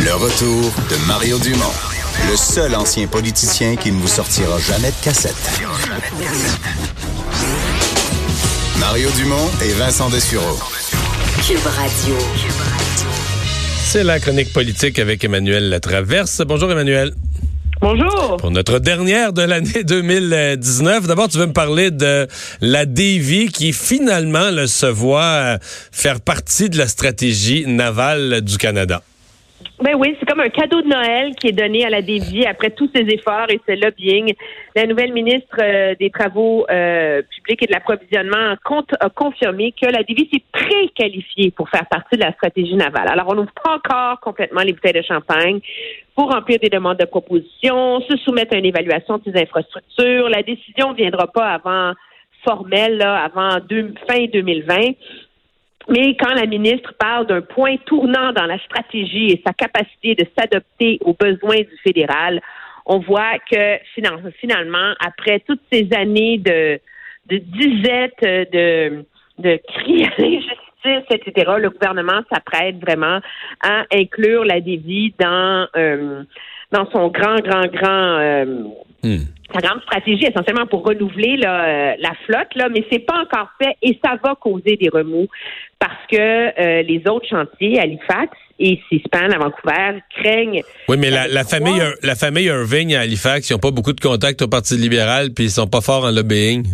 Le retour de Mario Dumont, le seul ancien politicien qui ne vous sortira jamais de cassette. Mario Dumont et Vincent Dessureau. Cube Radio. C'est la chronique politique avec Emmanuel Latraverse. Bonjour Emmanuel. Bonjour. Pour notre dernière de l'année 2019, d'abord tu veux me parler de la Davy qui finalement là, se voit faire partie de la stratégie navale du Canada. Ben oui, c'est comme un cadeau de Noël qui est donné à la Dévie après tous ses efforts et ses lobbying. La nouvelle ministre euh, des Travaux euh, publics et de l'approvisionnement a confirmé que la Dévie s'est préqualifiée pour faire partie de la stratégie navale. Alors, on n'ouvre pas encore complètement les bouteilles de champagne pour remplir des demandes de propositions, se soumettre à une évaluation de ses infrastructures. La décision ne viendra pas avant formelle, là, avant fin 2020. Mais quand la ministre parle d'un point tournant dans la stratégie et sa capacité de s'adapter aux besoins du fédéral, on voit que finalement, après toutes ces années de, de disette, de, de cris à l'injustice, etc., le gouvernement s'apprête vraiment à inclure la dévie dans, euh, dans son grand, grand, grand euh, hmm. sa grande stratégie essentiellement pour renouveler euh, la flotte, là, mais c'est pas encore fait et ça va causer des remous parce que euh, les autres chantiers, Halifax et Seaspan à Vancouver, craignent. Oui, mais la, famille, la famille Irving à Halifax, ils n'ont pas beaucoup de contacts au Parti libéral, puis ils sont pas forts en lobbying.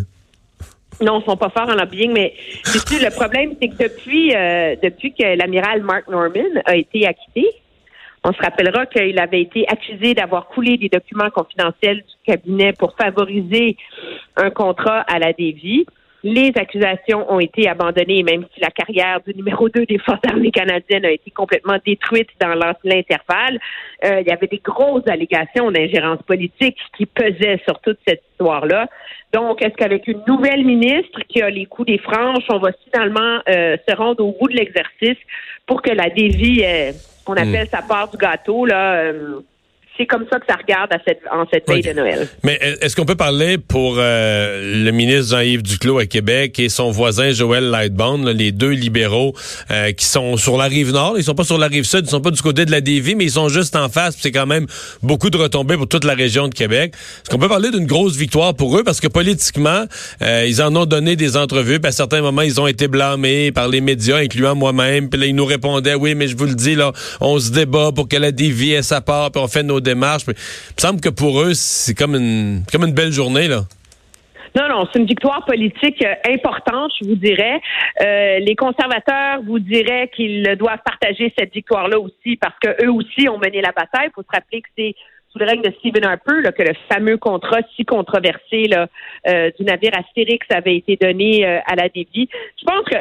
Non, ils sont pas forts en lobbying, mais le problème, c'est que depuis, euh, depuis que l'amiral Mark Norman a été acquitté, on se rappellera qu'il avait été accusé d'avoir coulé des documents confidentiels du cabinet pour favoriser un contrat à la dévie. Les accusations ont été abandonnées, même si la carrière du numéro 2 des Forces armées canadiennes a été complètement détruite dans l'intervalle. Euh, il y avait des grosses allégations d'ingérence politique qui pesaient sur toute cette histoire-là. Donc, est-ce qu'avec une nouvelle ministre qui a les coups des franches, on va finalement euh, se rendre au bout de l'exercice pour que la dévie, euh, qu'on appelle hmm. sa part du gâteau, là, c'est comme ça que ça regarde à cette, en cette veille de Noël. Mais est-ce qu'on peut parler pour euh, le ministre Jean-Yves Duclos à Québec et son voisin Joël Lightbound, les deux libéraux euh, qui sont sur la rive nord, ils sont pas sur la rive sud, ils sont pas du côté de la Dévie, mais ils sont juste en face. C'est quand même beaucoup de retombées pour toute la région de Québec. Est-ce qu'on peut parler d'une grosse victoire pour eux? Parce que politiquement, euh, ils en ont donné des entrevues. Puis à certains moments, ils ont été blâmés par les médias, incluant moi-même. Puis là, ils nous répondaient, oui, mais je vous le dis là, on se débat pour que la Dévie ait sa part, puis on fait nos il me semble que pour eux, c'est comme une, comme une belle journée, là. Non, non, c'est une victoire politique euh, importante, je vous dirais. Euh, les conservateurs vous diraient qu'ils doivent partager cette victoire-là aussi parce qu'eux aussi ont mené la bataille. Il faut se rappeler que c'est sous le règne de Stephen Harper que le fameux contrat si controversé euh, du navire Astérix avait été donné à la Dévie. Je pense que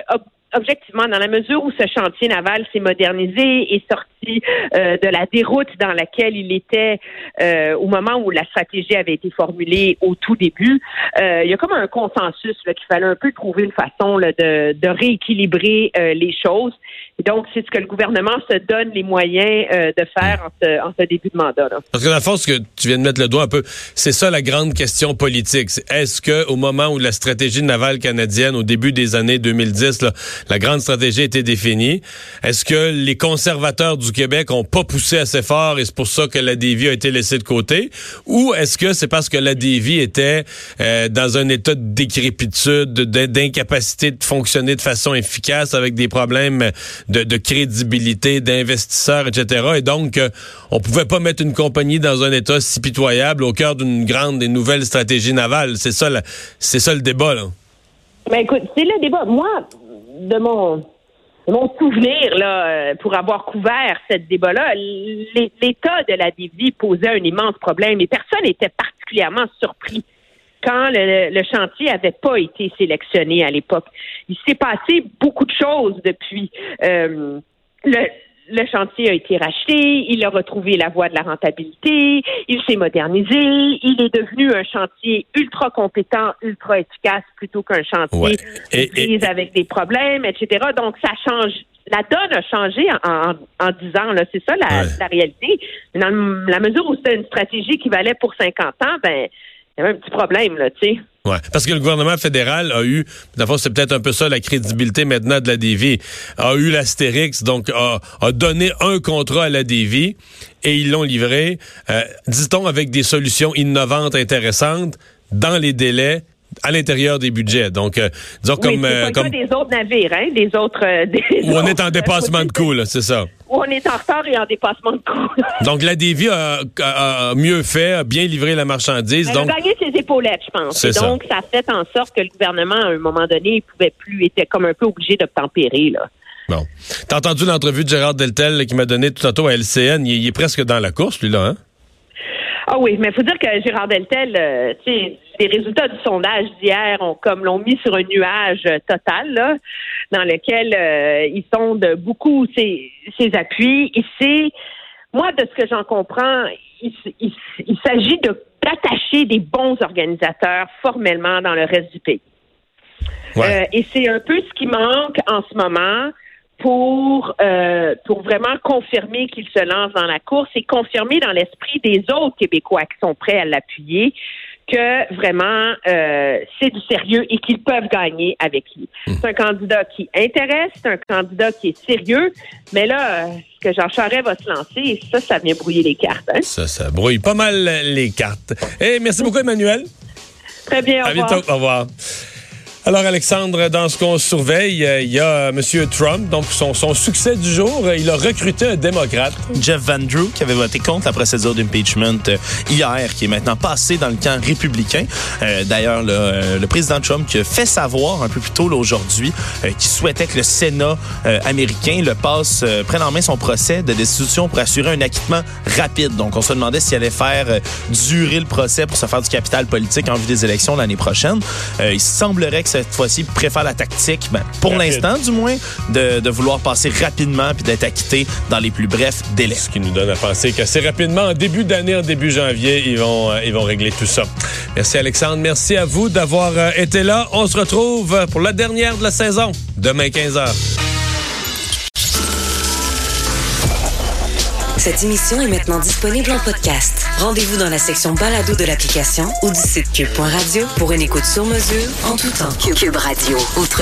objectivement, dans la mesure où ce chantier naval s'est modernisé et sorti euh, de la déroute dans laquelle il était euh, au moment où la stratégie avait été formulée au tout début, euh, il y a comme un consensus qu'il fallait un peu trouver une façon là, de, de, rééquilibrer les choses. Donc, c'est ce que le gouvernement se donne les moyens de faire en ce, en ce, début de mandat. Là. Parce que la force que tu viens de mettre le doigt un peu, c'est ça la grande question politique. Est-ce que au moment où la stratégie navale canadienne, au début des années 2010, là, la grande stratégie a été définie. Est-ce que les conservateurs du Québec ont pas poussé assez fort et c'est pour ça que la dévie a été laissée de côté? Ou est-ce que c'est parce que la dévie était euh, dans un état de décrépitude, d'incapacité de fonctionner de façon efficace avec des problèmes de, crédibilité, d'investisseurs, etc. Et donc, euh, on pouvait pas mettre une compagnie dans un état si pitoyable au cœur d'une grande et nouvelle stratégie navale. C'est ça, c'est ça le débat, là. Ben écoute, c'est le débat. Moi, de mon mon souvenir là, euh, pour avoir couvert cette débat-là, l'état de la dévie posait un immense problème et personne n'était particulièrement surpris quand le, chantier n'avait pas été sélectionné à l'époque. Il s'est passé beaucoup de choses depuis. Euh, le, le chantier a été racheté, il a retrouvé la voie de la rentabilité, il s'est modernisé, il est devenu un chantier ultra compétent, ultra efficace plutôt qu'un chantier ouais. avec des problèmes, etc. Donc ça change. La donne a changé en, en, 10 ans, là. C'est ça la, la réalité. Dans la mesure où c'est une stratégie qui valait pour 50 ans, ben y avait un petit problème, là, tu sais. Ouais, parce que le gouvernement fédéral a eu, d'abord c'est peut-être un peu ça la crédibilité maintenant de la DV, a eu l'astérix, donc a, a, donné un contrat à la DV et ils l'ont livré, euh, dit-on, avec des solutions innovantes, intéressantes, dans les délais à l'intérieur des budgets. Donc, euh, disons Oui, comme... euh, pas comme des autres navires, hein, des autres... euh, des où on est en euh, dépassement de coûts, là, c'est ça. Où on est en retard et en dépassement de coûts. Donc, la DV a, a- a mieux fait, a bien livré la marchandise. Elle donc, a gagné ses épaulettes, je pense. Et ça. donc, ça. a fait en sorte que le gouvernement, à un moment donné, il pouvait plus, était comme un peu obligé d'obtempérer, là. bon. T'as entendu l'entrevue de Gérard Deltel qui m'a donné tout tantôt à LCN. Il, il est presque dans la course, lui, là, hein? Ah oui, mais il faut dire que Gérard Deltel, euh, tu sais, les résultats du sondage d'hier ont comme l'ont mis sur un nuage euh, total, là, dans lequel euh, ils sondent beaucoup ses, ses appuis. Et c'est, moi, de ce que j'en comprends, il s'agit de d'attacher des bons organisateurs formellement dans le reste du pays. Ouais. Euh, et c'est un peu ce qui manque en ce moment pour euh, pour vraiment confirmer qu'il se lance dans la course et confirmer dans l'esprit des autres Québécois qui sont prêts à l'appuyer que vraiment euh, c'est du sérieux et qu'ils peuvent gagner avec lui. C'est un candidat qui intéresse, c'est un candidat qui est sérieux, mais là, euh, que Jean Charest va se lancer, ça, ça vient brouiller les cartes. hein. Ça, ça brouille pas mal les cartes. Et merci beaucoup, Emmanuel. Très bien, au À revoir. bientôt. Au revoir. Alors, Alexandre, dans ce qu'on surveille, euh, il y a M. Trump, donc son, son succès du jour. euh, Il a recruté un démocrate. Jeff Van Drew, qui avait voté contre la procédure d'impeachment euh, hier, qui est maintenant passé dans le camp républicain. Euh, D'ailleurs, le, euh, président Trump qui a fait savoir un peu plus tôt aujourd'hui euh, qu'il souhaitait que le Sénat euh, américain le euh, prenne en main son procès de destitution pour assurer un acquittement rapide. Donc, on se demandait s'il allait faire euh, durer le procès pour se faire du capital politique en vue des élections l'année prochaine. Euh, il semblerait que cette fois-ci, il préfère la tactique, ben, pour l'instant du moins, de, de vouloir passer rapidement puis d'être acquitté dans les plus brefs délais. Ce qui nous donne à penser qu'assez rapidement, en début d'année, en début janvier, ils vont, euh, ils vont régler tout ça. Merci Alexandre. Merci à vous d'avoir euh, été là. On se retrouve euh, pour la dernière de la saison, demain 15h. Cette émission est maintenant disponible en podcast. Rendez-vous dans la section balado de l'application ou du site cube.radio pour une écoute sur mesure en tout temps.